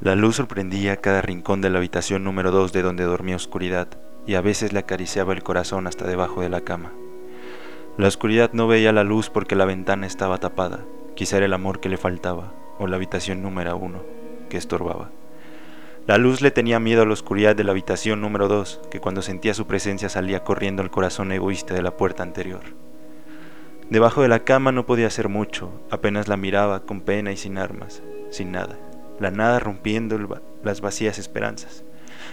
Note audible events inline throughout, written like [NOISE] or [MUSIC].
La luz sorprendía cada rincón de la habitación número 2 de donde dormía oscuridad, y a veces le acariciaba el corazón hasta debajo de la cama. La oscuridad no veía la luz porque la ventana estaba tapada, quizá era el amor que le faltaba, o la habitación número uno, que estorbaba. La luz le tenía miedo a la oscuridad de la habitación número 2, que cuando sentía su presencia salía corriendo al corazón egoísta de la puerta anterior. Debajo de la cama no podía hacer mucho, apenas la miraba con pena y sin armas, sin nada, la nada rompiendo las vacías esperanzas.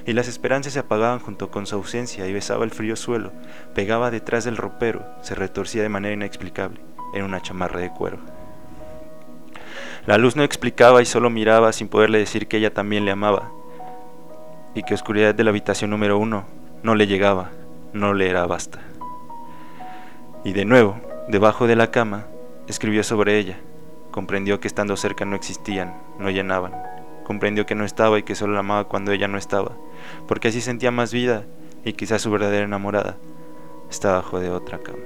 Y las esperanzas se apagaban junto con su ausencia y besaba el frío suelo, pegaba detrás del ropero, se retorcía de manera inexplicable en una chamarra de cuero. La luz no explicaba y solo miraba sin poderle decir que ella también le amaba, y que oscuridad de la habitación número uno no le llegaba, no le era basta. Y de nuevo, debajo de la cama, escribió sobre ella. Comprendió que estando cerca no existían, no llenaban. Comprendió que no estaba y que solo la amaba cuando ella no estaba, porque así sentía más vida y quizás su verdadera enamorada está bajo de otra cama.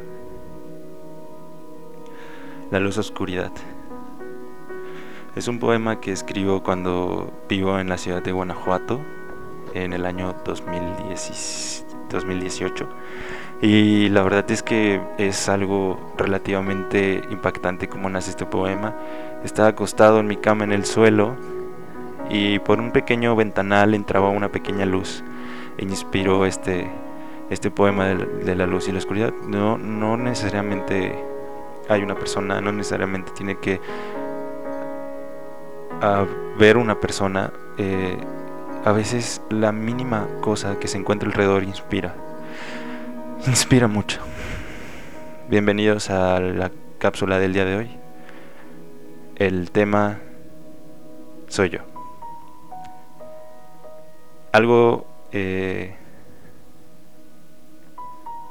La luz oscuridad. Es un poema que escribo cuando vivo en la ciudad de Guanajuato, en el año 2018. Y la verdad es que es algo relativamente impactante como nace este poema. Estaba acostado en mi cama en el suelo y por un pequeño ventanal entraba una pequeña luz e inspiró este, este poema de, la luz y la oscuridad. No, no necesariamente hay una persona, no necesariamente tiene que ver una persona. Eh, a veces la mínima cosa que se encuentra alrededor inspira. Inspira mucho. Bienvenidos a la cápsula del día de hoy. El tema soy yo. Algo eh,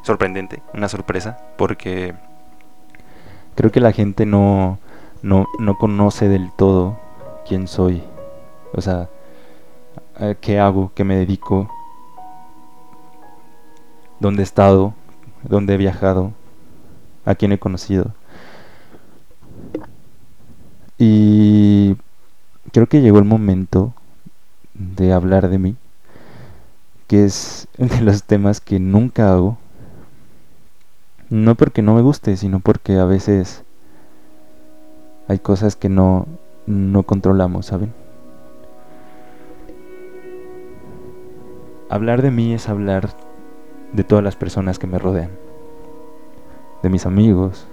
sorprendente, una sorpresa, porque creo que la gente no, no, no conoce del todo quién soy. O sea, qué hago, qué me dedico, dónde he estado, dónde he viajado, a quién he conocido. Y creo que llegó el momento de hablar de mí, que es [LAUGHS] de los temas que nunca hago. No porque no me guste, sino porque a veces hay cosas que no, no controlamos, ¿saben? Hablar de mí es hablar de todas las personas que me rodean, de mis amigos,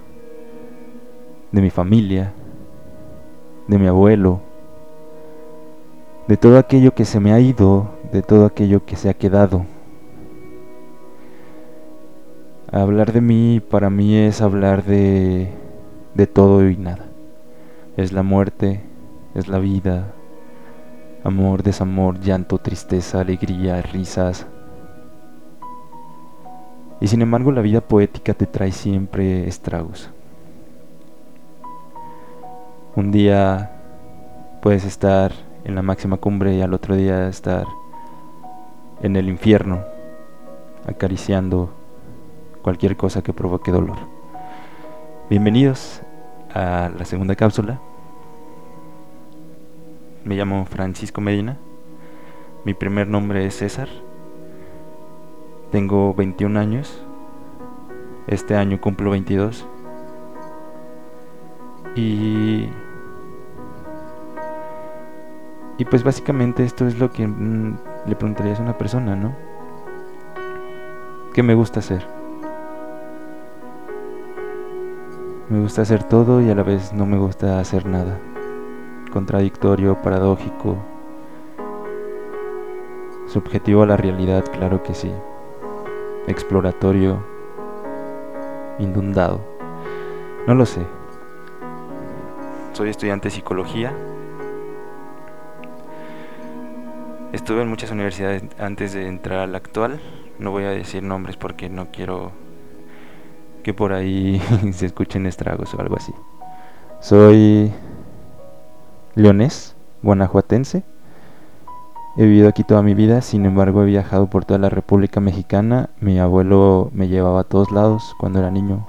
de mi familia, de mi abuelo, de todo aquello que se me ha ido, de todo aquello que se ha quedado. Hablar de mí para mí es hablar de, de todo y nada. Es la muerte, es la vida, amor, desamor, llanto, tristeza, alegría, risas. Y sin embargo la vida poética te trae siempre estragos. Un día puedes estar en la máxima cumbre y al otro día estar en el infierno, acariciando cualquier cosa que provoque dolor. Bienvenidos a la segunda cápsula. Me llamo Francisco Medina. Mi primer nombre es César. Tengo 21 años. Este año cumplo 22. Y... Y pues básicamente esto es lo que mm, le preguntarías a una persona, ¿no? ¿Qué me gusta hacer? Me gusta hacer todo y a la vez no me gusta hacer nada contradictorio, paradójico, subjetivo a la realidad, claro que sí, exploratorio, inundado, no lo sé. Soy estudiante de psicología. Estuve en muchas universidades antes de entrar a la actual. No voy a decir nombres porque no quiero que por ahí [LAUGHS] se escuchen estragos o algo así. Soy leonés, guanajuatense. He vivido aquí toda mi vida, sin embargo he viajado por toda la República Mexicana. Mi abuelo me llevaba a todos lados cuando era niño.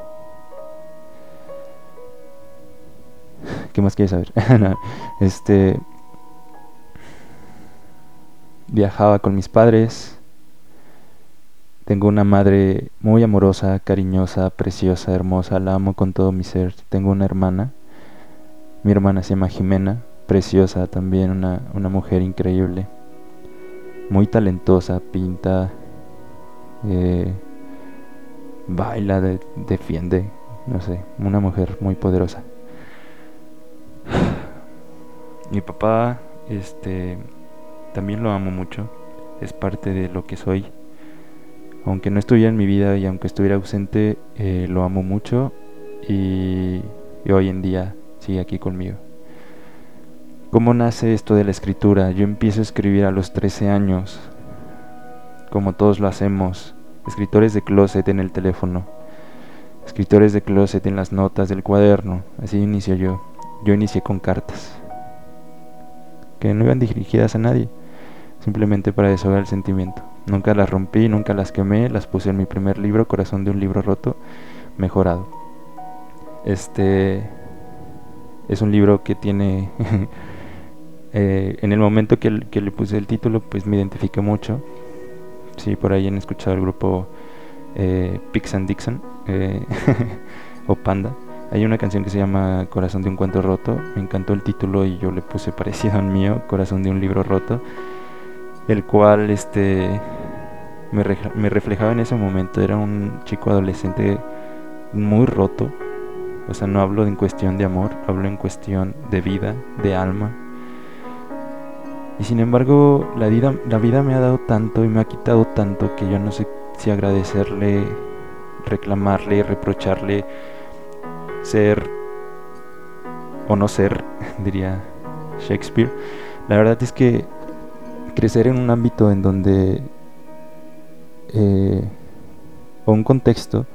¿Qué más quieres saber? [LAUGHS] este viajaba con mis padres. Tengo una madre muy amorosa, cariñosa, preciosa, hermosa, la amo con todo mi ser. Tengo una hermana, mi hermana se llama Jimena, preciosa también, una, una mujer increíble, muy talentosa, pinta, eh, baila, defiende, no sé, una mujer muy poderosa. [SIGHS] Mi papá, este, también lo amo mucho, es parte de lo que soy. Aunque no estuviera en mi vida y aunque estuviera ausente, eh, lo amo mucho y, y hoy en día sigue aquí conmigo. ¿Cómo nace esto de la escritura? Yo empiezo a escribir a los 13 años, como todos lo hacemos, escritores de closet en el teléfono, escritores de closet en las notas del cuaderno, así inicio yo. Yo inicié con cartas, que no iban dirigidas a nadie, simplemente para desahogar el sentimiento. Nunca las rompí, nunca las quemé, las puse en mi primer libro, Corazón de un libro roto, mejorado. Este es un libro que tiene, [LAUGHS] eh, en el momento que, le puse el título, pues me identifiqué mucho. Sí, por ahí han escuchado el grupo eh, Pix Dixon eh, [LAUGHS] o Panda. Hay una canción que se llama Corazón de un cuento roto. Me encantó el título y yo le puse parecido al mío, Corazón de un libro roto, el cual este me, me reflejaba en ese momento. Era un chico adolescente muy roto. O sea, no hablo en cuestión de amor, hablo en cuestión de vida, de alma. Y sin embargo, la vida, la vida me ha dado tanto y me ha quitado tanto que yo no sé si agradecerle, reclamarle, reprocharle ser o no ser, [LAUGHS] diría Shakespeare. La verdad es que crecer en un ámbito en donde, eh, o un contexto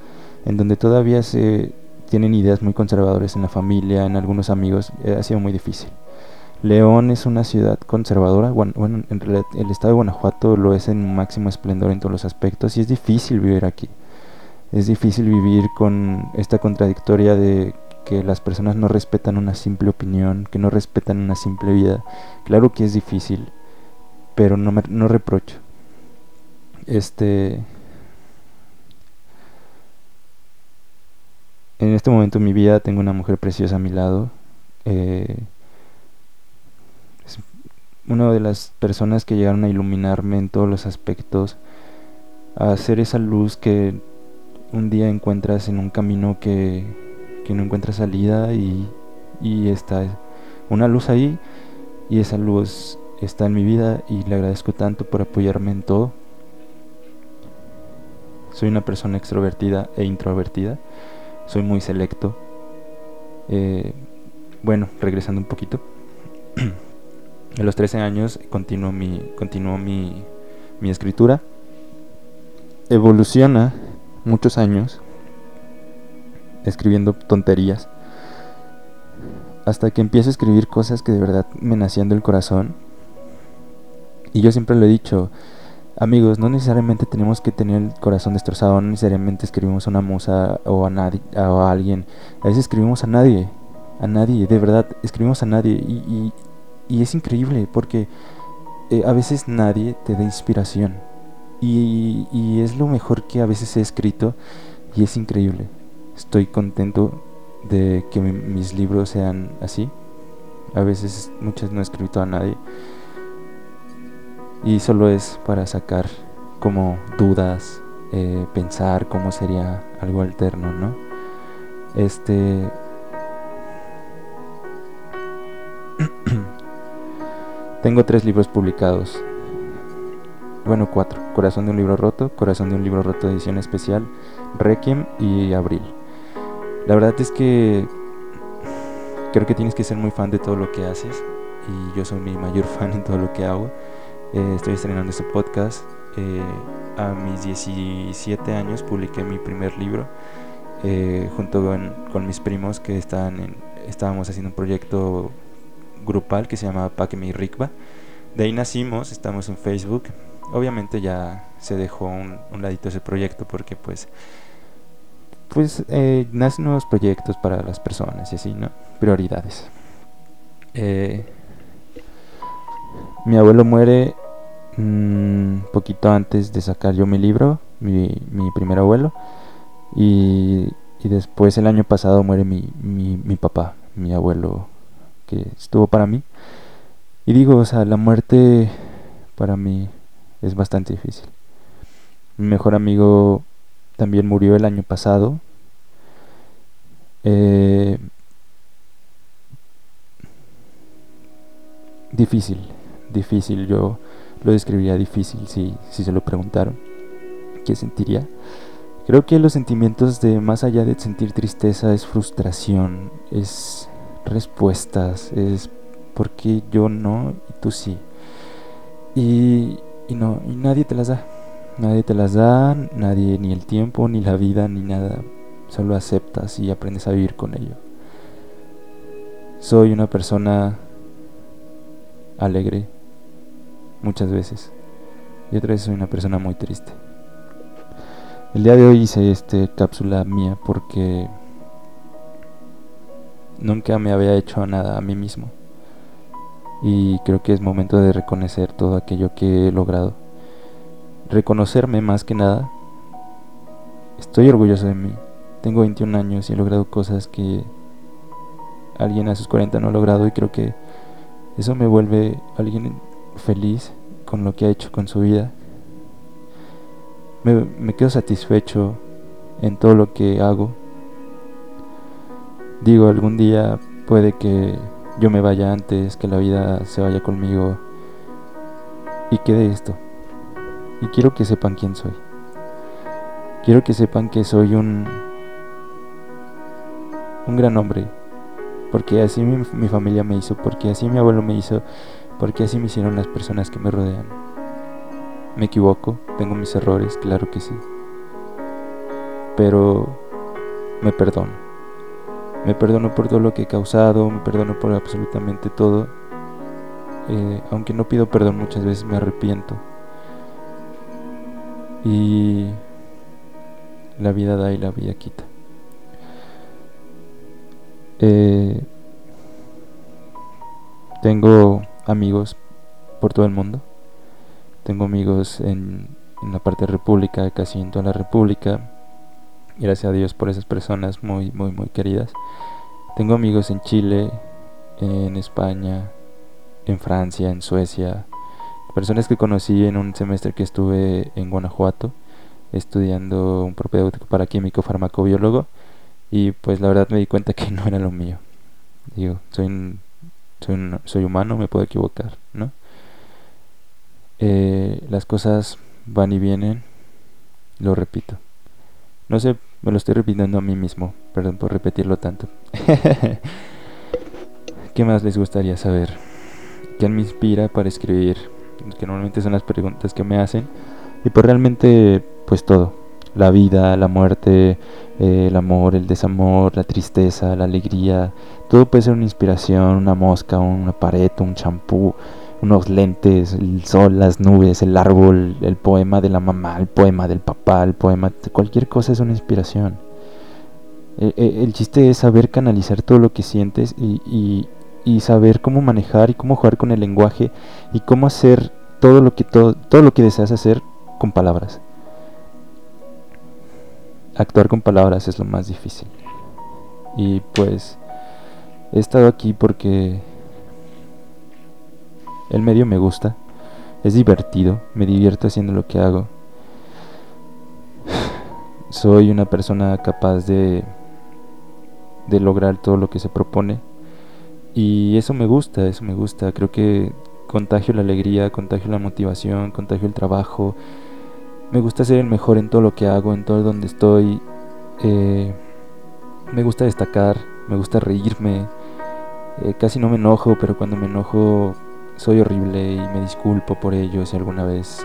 en donde todavía se tienen ideas muy conservadoras en la familia, en algunos amigos, eh, ha sido muy difícil. León es una ciudad conservadora, bueno, en realidad el estado de Guanajuato lo es en máximo esplendor en todos los aspectos y es difícil vivir aquí. Es difícil vivir con esta contradictoria de que las personas no respetan una simple opinión, que no respetan una simple vida. Claro que es difícil, pero no, me, no reprocho. Este. En este momento de mi vida tengo una mujer preciosa a mi lado. Eh, una de las personas que llegaron a iluminarme en todos los aspectos, a hacer esa luz que un día encuentras en un camino que, que no encuentra salida y, y está una luz ahí y esa luz está en mi vida y le agradezco tanto por apoyarme en todo. Soy una persona extrovertida e introvertida. Soy muy selecto. Eh, bueno, regresando un poquito. [CLEARS THROAT] a los 13 años continuó mi, continuó mi, mi escritura. Evoluciona muchos años escribiendo tonterías hasta que empiezo a escribir cosas que de verdad me nacían del corazón. Y yo siempre lo he dicho, amigos, no necesariamente tenemos que tener el corazón destrozado, no necesariamente escribimos a una musa o a, nadie, o a alguien, a veces escribimos a nadie, a nadie, de verdad, escribimos a nadie. Y, y, es increíble porque eh, a veces nadie te da inspiración. Y, y es lo mejor que a veces he escrito y es increíble. Estoy contento de que mis libros sean así. A veces muchas no he escrito a nadie. Y solo es para sacar como dudas, eh, pensar cómo sería algo alterno, ¿no? Este... Tengo tres libros publicados bueno, cuatro. Corazón de un libro roto, Corazón de un libro roto edición especial, Requiem y Abril. La verdad es que creo que tienes que ser muy fan de todo lo que haces y yo soy mi mayor [LAUGHS] fan en todo lo que hago. Eh, estoy estrenando este podcast. Eh, a mis 17 años publiqué mi primer libro eh, junto con, mis primos que estaban en, estábamos haciendo un proyecto grupal que se llama Paque y Rikba. De ahí nacimos, estamos en Facebook, obviamente ya se dejó un, ladito ese proyecto porque pues pues eh, nacen nuevos proyectos para las personas y así, ¿no? Prioridades. Eh, mi abuelo muere un mm, poquito antes de sacar yo mi libro, mi, mi primer abuelo, y, después el año pasado muere mi, mi papá, mi abuelo estuvo para mí. Y digo, o sea, la muerte para mí es bastante difícil. Mi mejor amigo también murió el año pasado. Eh, difícil, difícil. Yo lo describiría difícil si, si se lo preguntaron. ¿Qué sentiría? Creo que los sentimientos de más allá de sentir tristeza es frustración, es respuestas, es porque yo no y tú sí. Y, y no, y nadie te las da. Nadie te las da, nadie, ni el tiempo, ni la vida, ni nada. Solo aceptas y aprendes a vivir con ello. Soy una persona alegre muchas veces y otras veces soy una persona muy triste. El día de hoy hice este cápsula mía porque nunca me había hecho nada a mí mismo y creo que es momento de reconocer todo aquello que he logrado. Reconocerme más que nada. Estoy orgulloso de mí. Tengo 21 años y he logrado cosas que alguien a sus 40 no ha logrado y creo que eso me vuelve alguien feliz con lo que ha hecho con su vida. Me, me quedo satisfecho en todo lo que hago. Digo, algún día puede que yo me vaya antes, que la vida se vaya conmigo y quede esto. Y quiero que sepan quién soy. Quiero que sepan que soy un un gran hombre, porque así mi, mi familia me hizo, porque así mi abuelo me hizo, porque así me hicieron las personas que me rodean. Me equivoco, tengo mis errores, claro que sí. Pero me perdono. Me perdono por todo lo que he causado, me perdono por absolutamente todo. Eh, aunque no pido perdón muchas veces me arrepiento. Y la vida da y la vida quita. Eh, tengo amigos por todo el mundo. Tengo amigos en, en la parte de República, casi en toda la República Gracias a Dios por esas personas muy, muy, muy queridas. Tengo amigos en Chile, en España, en Francia, en Suecia. Personas que conocí en un semestre que estuve en Guanajuato estudiando un propedéutico para químico farmacobiólogo y pues la verdad me di cuenta que [LAUGHS] no era lo mío. Digo, soy, soy, soy humano, me puedo equivocar, ¿no? Eh, las cosas van y vienen, lo repito. No sé, me lo estoy repitiendo a mí mismo. Perdón por repetirlo tanto. [LAUGHS] ¿Qué más les gustaría saber? ¿Qué me inspira para escribir? Que normalmente son las preguntas que me hacen. Y pues realmente, pues todo. La vida, la muerte, eh, el amor, el desamor, la tristeza, la alegría. Todo puede ser una inspiración, una mosca, una pared, un champú unos lentes, el sol, las nubes, el árbol, el poema de la mamá, el poema del papá, el poema, cualquier cosa es una inspiración. E, e, el, chiste es saber canalizar todo lo que sientes y, y, saber cómo manejar y cómo jugar con el lenguaje y cómo hacer todo lo que todo, todo lo que deseas hacer con palabras. Actuar con palabras es lo más difícil. Y pues he estado aquí porque el medio me gusta, es divertido, me divierto haciendo lo que hago. Soy una persona capaz de de lograr todo lo que se propone y eso me gusta, eso me gusta. Creo que contagio la alegría, contagio la motivación, contagio el trabajo. Me gusta ser el mejor en todo lo que hago, en todo donde estoy. Eh, me gusta destacar, me gusta reírme. Eh, casi no me enojo, pero cuando me enojo soy horrible y me disculpo por ello si alguna vez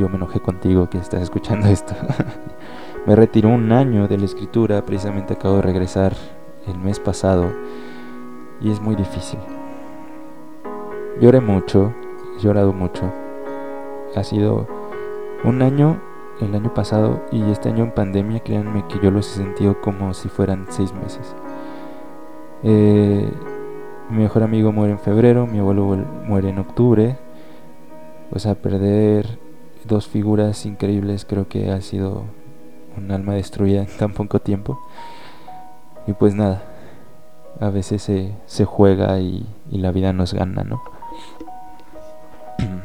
yo me enojé contigo que estás escuchando esto. [LAUGHS] me retiró un año de la escritura, precisamente acabo de regresar el mes pasado y es muy difícil. Lloré mucho, he llorado mucho. Ha sido un año el año pasado y este año en pandemia, créanme que yo los he sentido como si fueran seis meses. Eh, mi mejor amigo muere en febrero, mi abuelo muere en octubre. O sea, perder dos figuras increíbles creo que ha sido un alma destruida en tan poco tiempo. Y pues nada, a veces se, se juega y, la vida nos gana, ¿no? [CLEARS THROAT]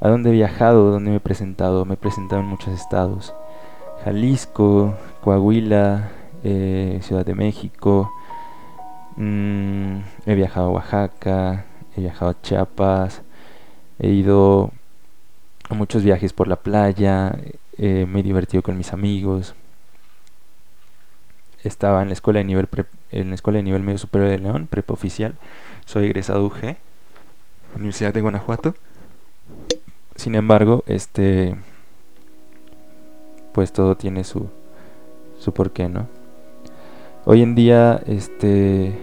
¿A dónde he viajado? ¿Dónde me he presentado? Me he presentado en muchos estados. Jalisco, Coahuila, eh, Ciudad de México. Mm, he viajado a Oaxaca, he viajado a Chiapas. He ido a muchos viajes por la playa. Eh, me he divertido con mis amigos. Estaba en la escuela de nivel en la escuela de nivel medio superior de León, prepa oficial. Soy egresado UG, Universidad de Guanajuato. Sin embargo, este pues todo tiene su su porqué, ¿no? Hoy en día este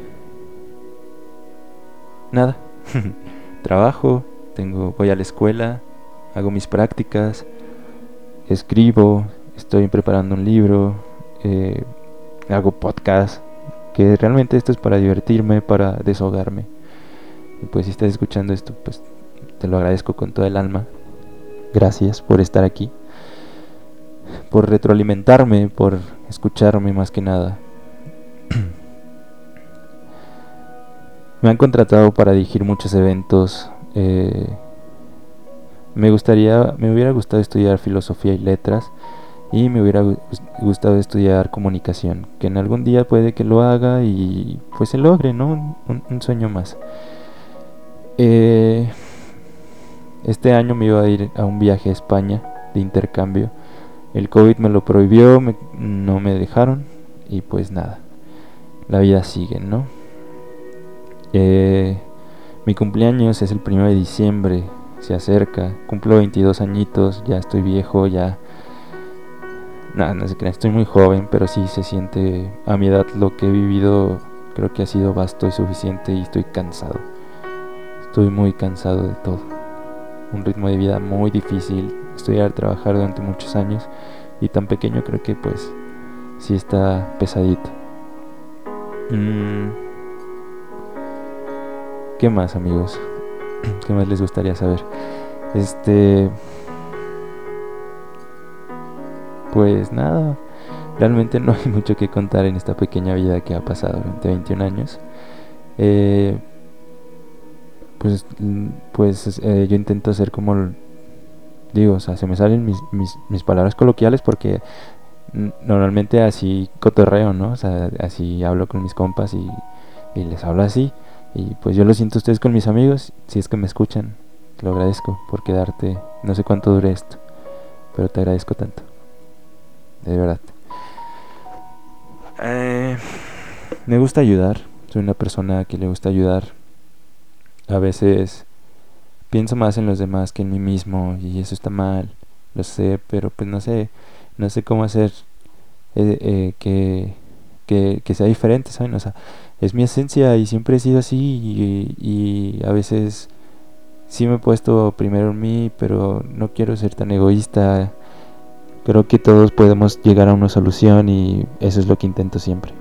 nada. [LAUGHS] Trabajo, tengo voy a la escuela, hago mis prácticas, escribo, estoy preparando un libro, eh, hago podcast, que realmente esto es para divertirme, para desahogarme. Y pues si estás escuchando esto, pues te lo agradezco con todo el alma. Gracias por estar aquí, por retroalimentarme, por escucharme más que nada. Me han contratado para dirigir muchos eventos. Eh, me gustaría, me hubiera gustado estudiar filosofía y letras y me hubiera gustado estudiar comunicación, que en algún día puede que lo haga y pues se logre, ¿no? Un, sueño más. Eh, este año me iba a ir a un viaje a España de intercambio. El COVID me lo prohibió, no me dejaron y pues nada, la vida sigue, ¿no? Eh, mi cumpleaños es el 1 de diciembre, se acerca, cumplo 22 añitos, ya estoy viejo, ya... Nada, no sé qué, estoy muy joven, pero sí se siente a mi edad lo que he vivido, creo que ha sido vasto y suficiente y estoy cansado. Estoy muy cansado de todo un ritmo de vida muy difícil, estudiar, trabajar durante muchos años y tan pequeño creo que pues sí está pesadito. Mm. ¿Qué más amigos? [CLEARS THROAT] ¿Qué más les gustaría saber? Este... Pues nada, realmente no [LAUGHS] hay mucho que contar en esta pequeña vida que ha pasado durante 21 años. Eh, pues, pues eh, yo intento hacer como, digo, o sea, se me salen mis, mis, palabras coloquiales porque normalmente así cotorreo, ¿no? O sea, así hablo con mis compas y les hablo así. Y pues yo lo siento ustedes con mis amigos, si es que me escuchan, te lo agradezco por quedarte, no sé cuánto dure esto, pero te agradezco tanto, de verdad. Eh, me gusta ayudar, soy una persona que le gusta ayudar. A veces pienso más en los demás que en mí mismo y eso está mal, lo sé, pero pues no sé, no sé cómo hacer eh, eh, que, que, sea diferente, ¿saben? O sea, es mi esencia y siempre he sido así y, a veces sí me he puesto primero en mí, pero no quiero ser tan egoísta. Creo que todos podemos llegar a una solución y eso es lo que intento siempre.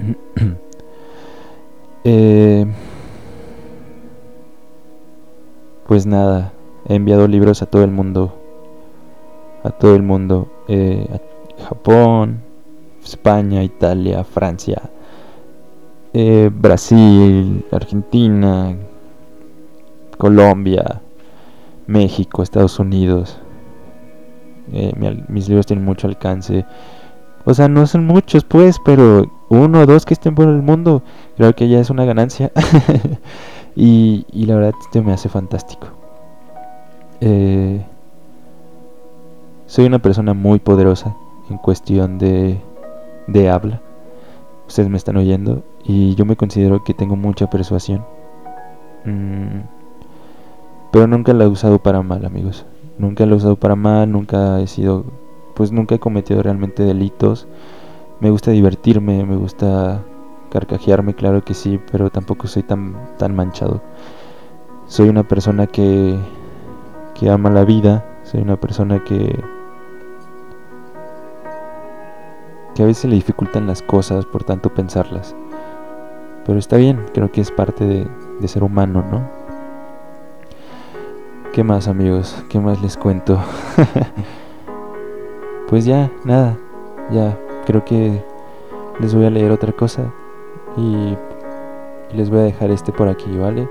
[CLEARS THROAT] eh, pues nada, he enviado libros a todo el mundo. A todo el mundo. Eh, Japón, España, Italia, Francia, eh, Brasil, Argentina, Colombia, México, Estados Unidos. Eh, mis libros tienen mucho alcance. O sea, no son muchos pues, pero uno o dos que estén por el mundo, creo que ya es una ganancia. [LAUGHS] Y, la verdad este me hace fantástico. Eh, soy una persona muy poderosa en cuestión de, de habla. Ustedes me están oyendo y yo me considero que tengo mucha persuasión. Mm, pero nunca la he usado para mal, amigos. Nunca la he usado para mal, nunca he sido, pues nunca he cometido realmente delitos. Me gusta divertirme, me gusta carcajearme, claro que sí, pero tampoco soy tan, tan manchado. Soy una persona que, que ama la vida, soy una persona que, que a veces le dificultan las cosas por tanto pensarlas. Pero está bien, creo que es parte de, ser humano, ¿no? ¿Qué más amigos? ¿Qué más les cuento? [LAUGHS] pues ya, nada, ya creo que les voy a leer otra cosa y les voy a dejar este por aquí, ¿vale?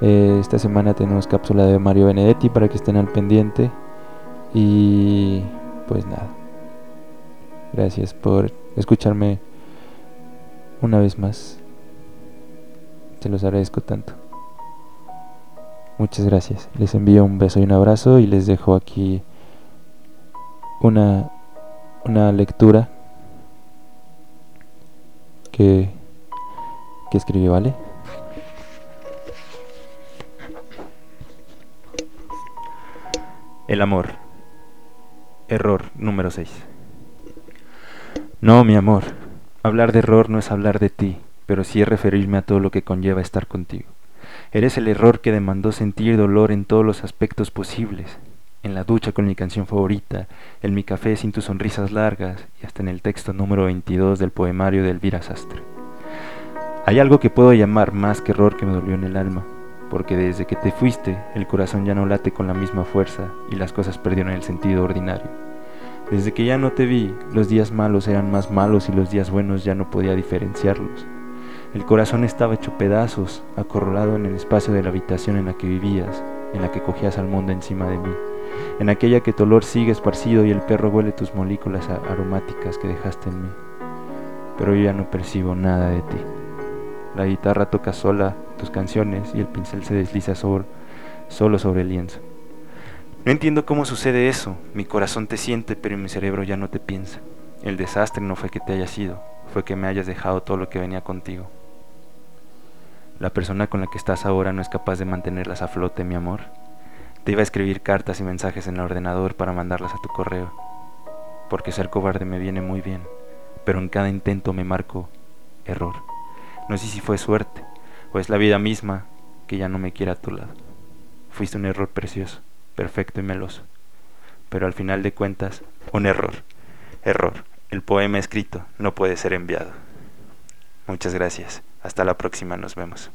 Eh, esta semana tenemos cápsula de Mario Benedetti para que estén al pendiente y pues nada. Gracias por escucharme una vez más. Se los agradezco tanto. Muchas gracias. Les envío un beso y un abrazo y les dejo aquí una, una lectura que, que escribí, ¿vale? El amor. Error número 6. No, mi amor. Hablar de error no es hablar de ti, pero sí es referirme a todo lo que conlleva estar contigo. Eres el error que demandó sentir dolor en todos los aspectos posibles. En la ducha con mi canción favorita, en mi café sin tus sonrisas largas y hasta en el texto número 22 del poemario de Elvira Sastre. Hay algo que puedo llamar más que error que me dolió en el alma, porque desde que te fuiste el corazón ya no late con la misma fuerza y las cosas perdieron el sentido ordinario. Desde que ya no te vi, los días malos eran más malos y los días buenos ya no podía diferenciarlos. El corazón estaba hecho pedazos, acorralado en el espacio de la habitación en la que vivías, en la que cogías al mundo encima de mí, en aquella que tu olor sigue esparcido y el perro huele tus molículas aromáticas que dejaste en mí. Pero yo ya no percibo nada de ti. La guitarra toca sola tus canciones y el pincel se desliza solo sobre el lienzo. No entiendo cómo sucede eso. Mi corazón te siente, pero mi cerebro ya no te piensa. El desastre no fue que te hayas ido, fue que me hayas dejado todo lo que venía contigo. La persona con la que estás ahora no es capaz de mantenerlas a flote, mi amor. Te iba a escribir cartas y mensajes en el ordenador para mandarlas a tu correo, porque ser cobarde me viene muy bien, pero en cada intento me marco error. No sé si fue suerte o es la vida misma que ya no me quiere a tu lado. Fuiste un error precioso, perfecto y meloso, pero al final de cuentas, un error. Error. El poema escrito no puede ser enviado. Muchas gracias. Hasta la próxima, nos vemos.